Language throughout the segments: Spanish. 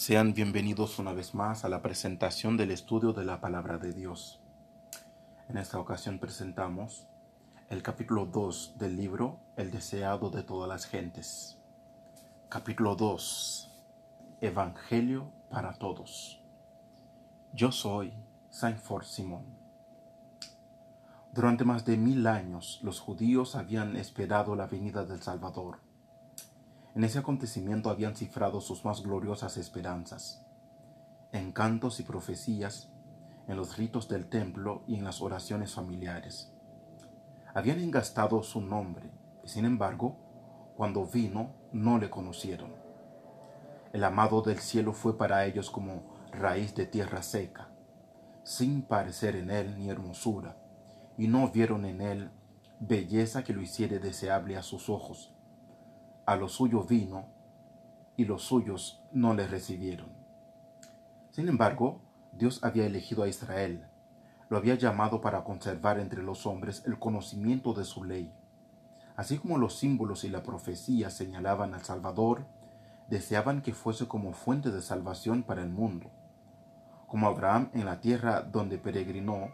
Sean bienvenidos una vez más a la presentación del estudio de la palabra de Dios. En esta ocasión presentamos el capítulo 2 del libro El deseado de todas las gentes. Capítulo 2. Evangelio para todos. Yo soy Saint Fort Simón. Durante más de mil años los judíos habían esperado la venida del Salvador en ese acontecimiento habían cifrado sus más gloriosas esperanzas, en cantos y profecías, en los ritos del templo y en las oraciones familiares. Habían engastado su nombre y sin embargo, cuando vino, no le conocieron. El amado del cielo fue para ellos como raíz de tierra seca, sin parecer en él ni hermosura, y no vieron en él belleza que lo hiciere deseable a sus ojos a lo suyo vino y los suyos no le recibieron. Sin embargo, Dios había elegido a Israel, lo había llamado para conservar entre los hombres el conocimiento de su ley. Así como los símbolos y la profecía señalaban al Salvador, deseaban que fuese como fuente de salvación para el mundo. Como Abraham en la tierra donde peregrinó,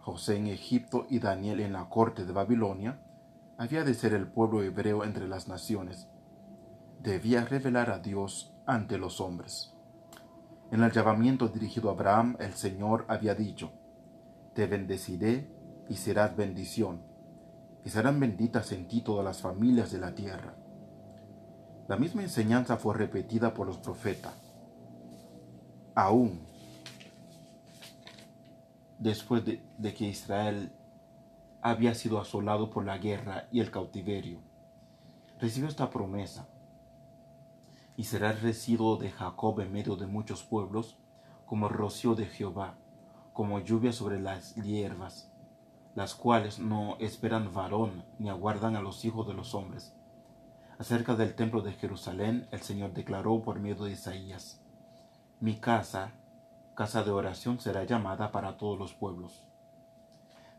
José en Egipto y Daniel en la corte de Babilonia, había de ser el pueblo hebreo entre las naciones, debía revelar a Dios ante los hombres. En el llamamiento dirigido a Abraham, el Señor había dicho, Te bendeciré y serás bendición, y serán benditas en ti todas las familias de la tierra. La misma enseñanza fue repetida por los profetas. Aún después de, de que Israel había sido asolado por la guerra y el cautiverio, recibió esta promesa y será el residuo de Jacob en medio de muchos pueblos, como rocío de Jehová, como lluvia sobre las hierbas, las cuales no esperan varón ni aguardan a los hijos de los hombres. Acerca del templo de Jerusalén, el Señor declaró por medio de Isaías, Mi casa, casa de oración, será llamada para todos los pueblos.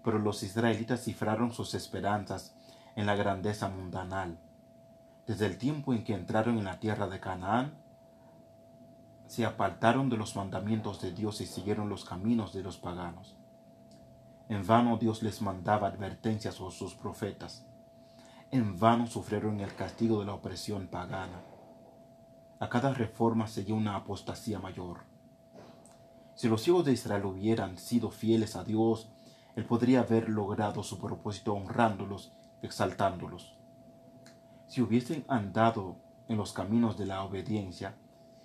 Pero los israelitas cifraron sus esperanzas en la grandeza mundanal desde el tiempo en que entraron en la tierra de Canaán, se apartaron de los mandamientos de Dios y siguieron los caminos de los paganos. En vano Dios les mandaba advertencias a sus profetas. En vano sufrieron el castigo de la opresión pagana. A cada reforma seguía una apostasía mayor. Si los hijos de Israel hubieran sido fieles a Dios, Él podría haber logrado su propósito honrándolos, exaltándolos. Si hubiesen andado en los caminos de la obediencia,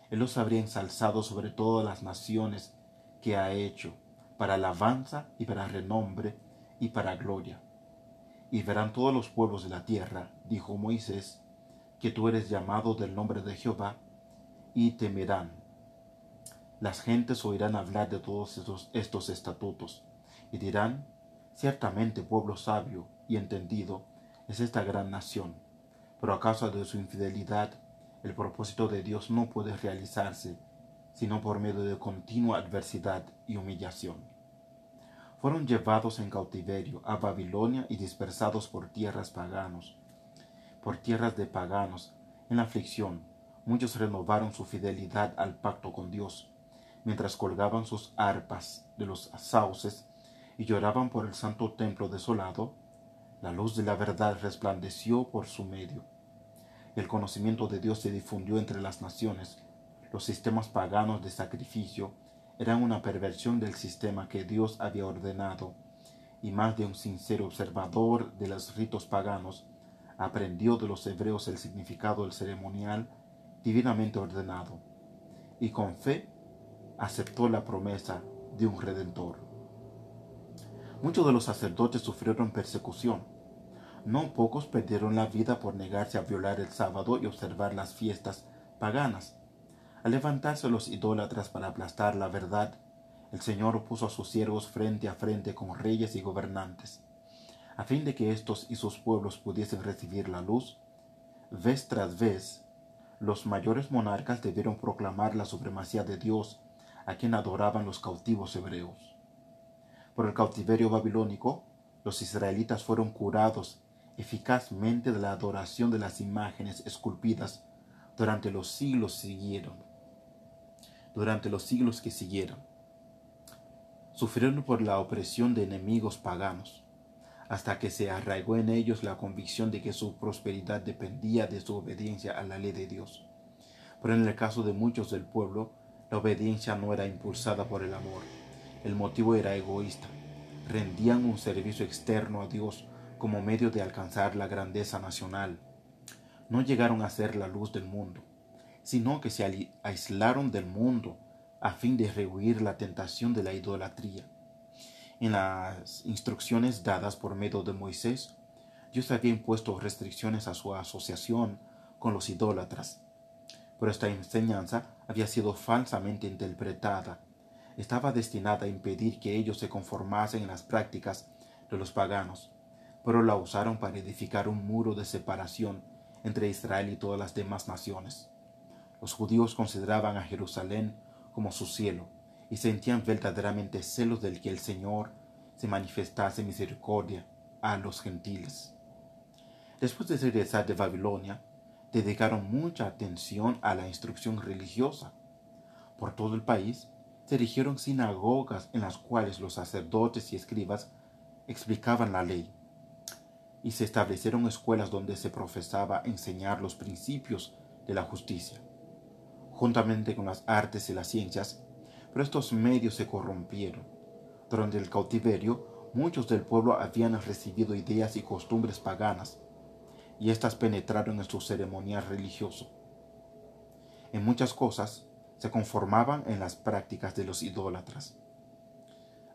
Él los habría ensalzado sobre todas las naciones que ha hecho, para alabanza y para renombre y para gloria. Y verán todos los pueblos de la tierra, dijo Moisés, que tú eres llamado del nombre de Jehová, y temerán. Las gentes oirán hablar de todos estos, estatutos, y dirán, ciertamente pueblo sabio y entendido es esta gran nación pero a causa de su infidelidad, el propósito de Dios no puede realizarse sino por medio de continua adversidad y humillación. Fueron llevados en cautiverio a Babilonia y dispersados por tierras paganos, por tierras de paganos, en aflicción. Muchos renovaron su fidelidad al pacto con Dios, mientras colgaban sus arpas de los sauces y lloraban por el santo templo desolado, la luz de la verdad resplandeció por su medio el conocimiento de Dios se difundió entre las naciones. Los sistemas paganos de sacrificio eran una perversión del sistema que Dios había ordenado, y más de un sincero observador de los ritos paganos aprendió de los hebreos el significado del ceremonial divinamente ordenado, y con fe aceptó la promesa de un redentor. Muchos de los sacerdotes sufrieron persecución, no pocos perdieron la vida por negarse a violar el sábado y observar las fiestas paganas. Al levantarse los idólatras para aplastar la verdad, el Señor puso a sus siervos frente a frente con reyes y gobernantes, a fin de que éstos y sus pueblos pudiesen recibir la luz. Vez tras vez, los mayores monarcas debieron proclamar la supremacía de Dios, a quien adoraban los cautivos hebreos. Por el cautiverio babilónico, los israelitas fueron curados eficazmente de la adoración de las imágenes esculpidas durante los siglos siguieron. durante los siglos que siguieron. Sufrieron por la opresión de enemigos paganos, hasta que se arraigó en ellos la convicción de que su prosperidad dependía de su obediencia a la ley de Dios. Pero en el caso de muchos del pueblo, la obediencia no era impulsada por el amor. El motivo era egoísta. Rendían un servicio externo a Dios como medio de alcanzar la grandeza nacional. No llegaron a ser la luz del mundo, sino que se aislaron del mundo a fin de rehuir la tentación de la idolatría. En las instrucciones dadas por medio de Moisés, Dios había impuesto restricciones a su asociación con los idólatras pero esta enseñanza había sido falsamente interpretada. Estaba destinada a impedir que ellos se conformasen en las prácticas de los paganos, pero la usaron para edificar un muro de separación entre Israel y todas las demás naciones. Los judíos consideraban a Jerusalén como su cielo y sentían verdaderamente celos del que el Señor se manifestase misericordia a los gentiles. Después de regresar de Babilonia, dedicaron mucha atención a la instrucción religiosa. Por todo el país se erigieron sinagogas en las cuales los sacerdotes y escribas explicaban la ley, y se establecieron escuelas donde se profesaba enseñar los principios de la justicia, juntamente con las artes y las ciencias, pero estos medios se corrompieron. Durante el cautiverio, muchos del pueblo habían recibido ideas y costumbres paganas, y éstas penetraron en su ceremonial religioso. En muchas cosas se conformaban en las prácticas de los idólatras.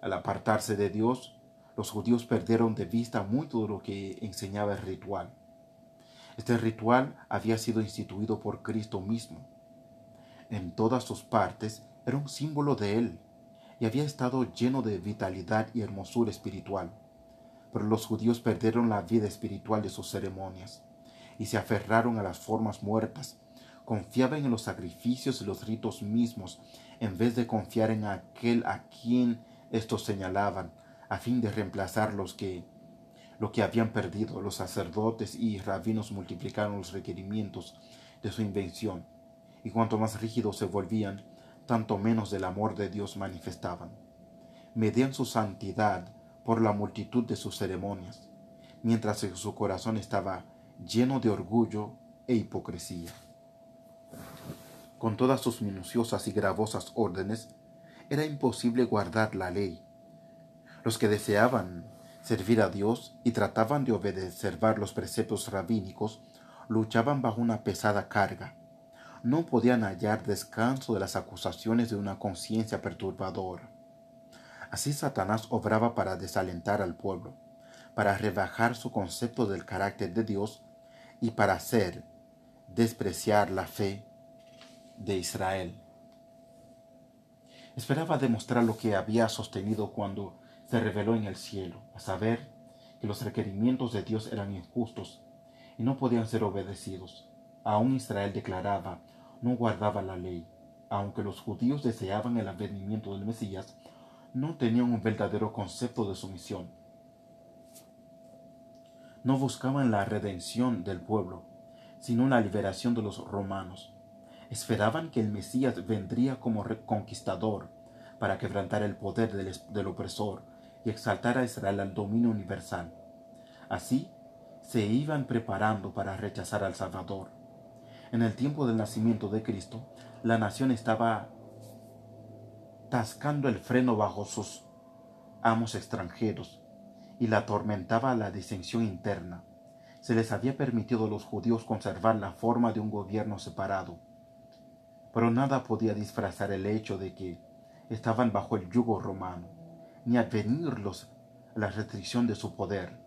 Al apartarse de Dios, los judíos perdieron de vista mucho de lo que enseñaba el ritual. Este ritual había sido instituido por Cristo mismo. En todas sus partes era un símbolo de Él y había estado lleno de vitalidad y hermosura espiritual pero los judíos perdieron la vida espiritual de sus ceremonias y se aferraron a las formas muertas. Confiaban en los sacrificios y los ritos mismos en vez de confiar en aquel a quien estos señalaban, a fin de reemplazar los que lo que habían perdido. Los sacerdotes y rabinos multiplicaron los requerimientos de su invención, y cuanto más rígidos se volvían, tanto menos del amor de Dios manifestaban. Medían su santidad por la multitud de sus ceremonias, mientras su corazón estaba lleno de orgullo e hipocresía. Con todas sus minuciosas y gravosas órdenes, era imposible guardar la ley. Los que deseaban servir a Dios y trataban de obedecer los preceptos rabínicos luchaban bajo una pesada carga. No podían hallar descanso de las acusaciones de una conciencia perturbadora. Así Satanás obraba para desalentar al pueblo, para rebajar su concepto del carácter de Dios y para hacer despreciar la fe de Israel. Esperaba demostrar lo que había sostenido cuando se reveló en el cielo, a saber que los requerimientos de Dios eran injustos y no podían ser obedecidos. Aún Israel declaraba, no guardaba la ley, aunque los judíos deseaban el advenimiento del Mesías, no tenían un verdadero concepto de su misión. No buscaban la redención del pueblo, sino la liberación de los romanos. Esperaban que el Mesías vendría como conquistador para quebrantar el poder del, del opresor y exaltar a Israel al dominio universal. Así se iban preparando para rechazar al Salvador. En el tiempo del nacimiento de Cristo, la nación estaba tascando el freno bajo sus amos extranjeros, y la atormentaba la disensión interna. Se les había permitido a los judíos conservar la forma de un gobierno separado, pero nada podía disfrazar el hecho de que estaban bajo el yugo romano, ni advenirlos la restricción de su poder.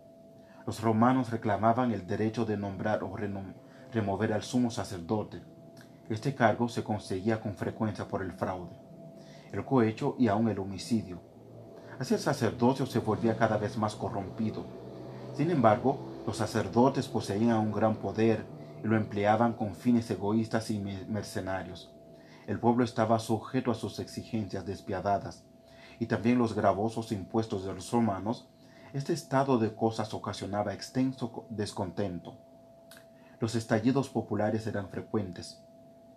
Los romanos reclamaban el derecho de nombrar o remover al sumo sacerdote. Este cargo se conseguía con frecuencia por el fraude el cohecho y aún el homicidio. Así el sacerdocio se volvía cada vez más corrompido. Sin embargo, los sacerdotes poseían un gran poder y lo empleaban con fines egoístas y mercenarios. El pueblo estaba sujeto a sus exigencias despiadadas y también los gravosos impuestos de los romanos. Este estado de cosas ocasionaba extenso descontento. Los estallidos populares eran frecuentes.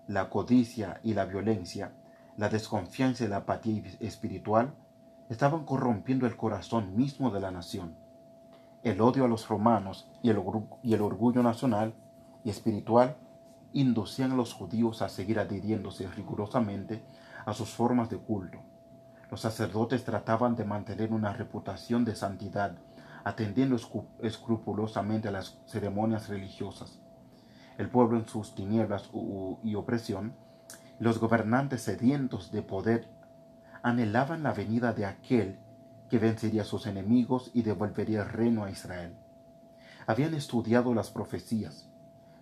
La codicia y la violencia la desconfianza y la apatía espiritual estaban corrompiendo el corazón mismo de la nación. El odio a los romanos y el, orgullo nacional y espiritual inducían a los judíos a seguir adhiriéndose rigurosamente a sus formas de culto. Los sacerdotes trataban de mantener una reputación de santidad, atendiendo escrupulosamente a las ceremonias religiosas. El pueblo en sus tinieblas y opresión, los gobernantes sedientos de poder anhelaban la venida de aquel que vencería a sus enemigos y devolvería el reino a Israel. Habían estudiado las profecías,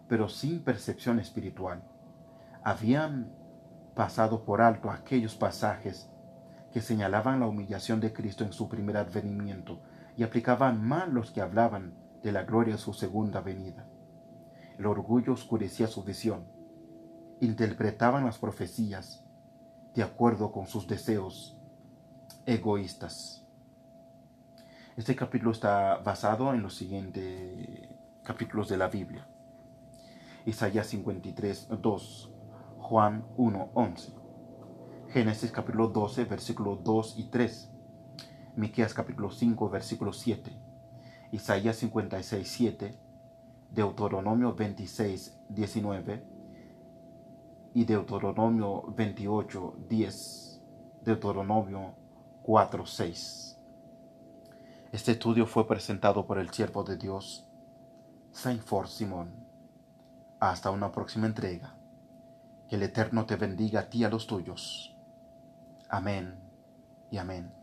pero sin percepción espiritual. Habían pasado por alto aquellos pasajes que señalaban la humillación de Cristo en su primer advenimiento y aplicaban mal los que hablaban de la gloria de su segunda venida. El orgullo oscurecía su visión. Interpretaban las profecías de acuerdo con sus deseos egoístas. Este capítulo está basado en los siguientes capítulos de la Biblia. Isaías 53, 2, Juan 1, 11, Génesis capítulo 12, versículos 2 y 3, Miqueas capítulo 5, versículo 7, Isaías 56, 7, Deuteronomio 26, 19 y Deuteronomio 28, 10, Deuteronomio 4, 6. Este estudio fue presentado por el siervo de Dios, Saint For Simón. Hasta una próxima entrega. Que el Eterno te bendiga a ti y a los tuyos. Amén y amén.